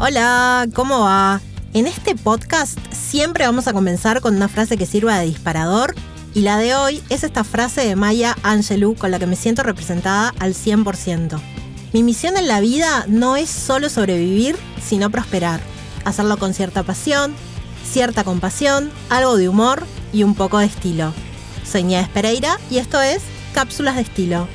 Hola, ¿cómo va? En este podcast siempre vamos a comenzar con una frase que sirva de disparador y la de hoy es esta frase de Maya Angelou con la que me siento representada al 100%. Mi misión en la vida no es solo sobrevivir, sino prosperar. Hacerlo con cierta pasión, cierta compasión, algo de humor y un poco de estilo. Soy Nieves Pereira y esto es Cápsulas de Estilo.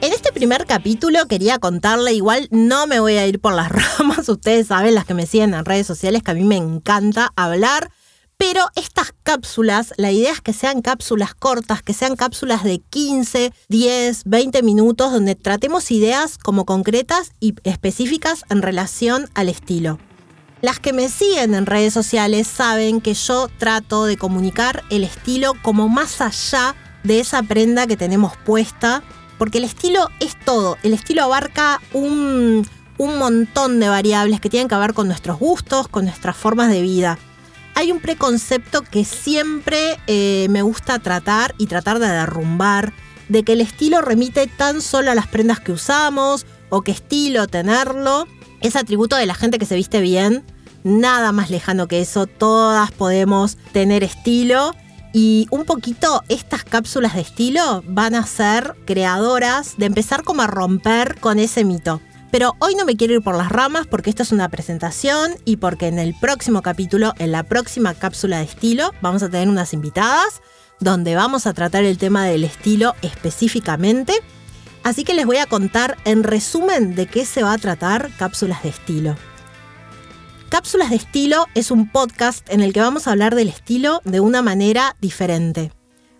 En este primer capítulo quería contarle, igual no me voy a ir por las ramas, ustedes saben, las que me siguen en redes sociales, que a mí me encanta hablar pero estas cápsulas, la idea es que sean cápsulas cortas, que sean cápsulas de 15, 10, 20 minutos, donde tratemos ideas como concretas y específicas en relación al estilo. Las que me siguen en redes sociales saben que yo trato de comunicar el estilo como más allá de esa prenda que tenemos puesta, porque el estilo es todo, el estilo abarca un, un montón de variables que tienen que ver con nuestros gustos, con nuestras formas de vida hay un preconcepto que siempre eh, me gusta tratar y tratar de derrumbar, de que el estilo remite tan solo a las prendas que usamos o que estilo tenerlo es atributo de la gente que se viste bien. Nada más lejano que eso, todas podemos tener estilo. Y un poquito estas cápsulas de estilo van a ser creadoras de empezar como a romper con ese mito. Pero hoy no me quiero ir por las ramas porque esto es una presentación y porque en el próximo capítulo, en la próxima cápsula de estilo, vamos a tener unas invitadas donde vamos a tratar el tema del estilo específicamente. Así que les voy a contar en resumen de qué se va a tratar Cápsulas de Estilo. Cápsulas de Estilo es un podcast en el que vamos a hablar del estilo de una manera diferente.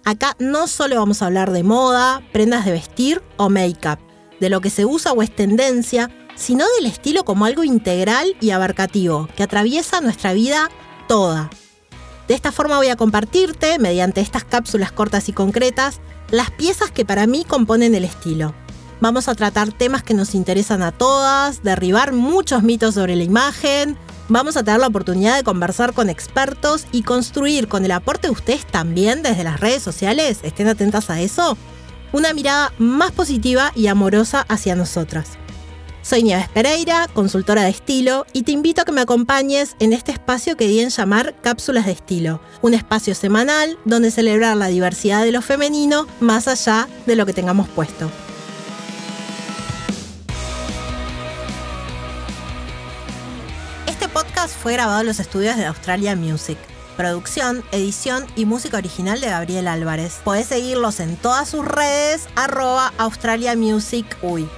Acá no solo vamos a hablar de moda, prendas de vestir o make-up de lo que se usa o es tendencia, sino del estilo como algo integral y abarcativo, que atraviesa nuestra vida toda. De esta forma voy a compartirte, mediante estas cápsulas cortas y concretas, las piezas que para mí componen el estilo. Vamos a tratar temas que nos interesan a todas, derribar muchos mitos sobre la imagen, vamos a tener la oportunidad de conversar con expertos y construir con el aporte de ustedes también desde las redes sociales, estén atentas a eso, una mirada más positiva y amorosa hacia nosotras. Soy Nieves Pereira, consultora de estilo, y te invito a que me acompañes en este espacio que di en llamar Cápsulas de Estilo, un espacio semanal donde celebrar la diversidad de lo femenino más allá de lo que tengamos puesto. Podcast fue grabado en los estudios de Australia Music. Producción, edición y música original de Gabriel Álvarez. Podés seguirlos en todas sus redes, arroba Australia Music Uy.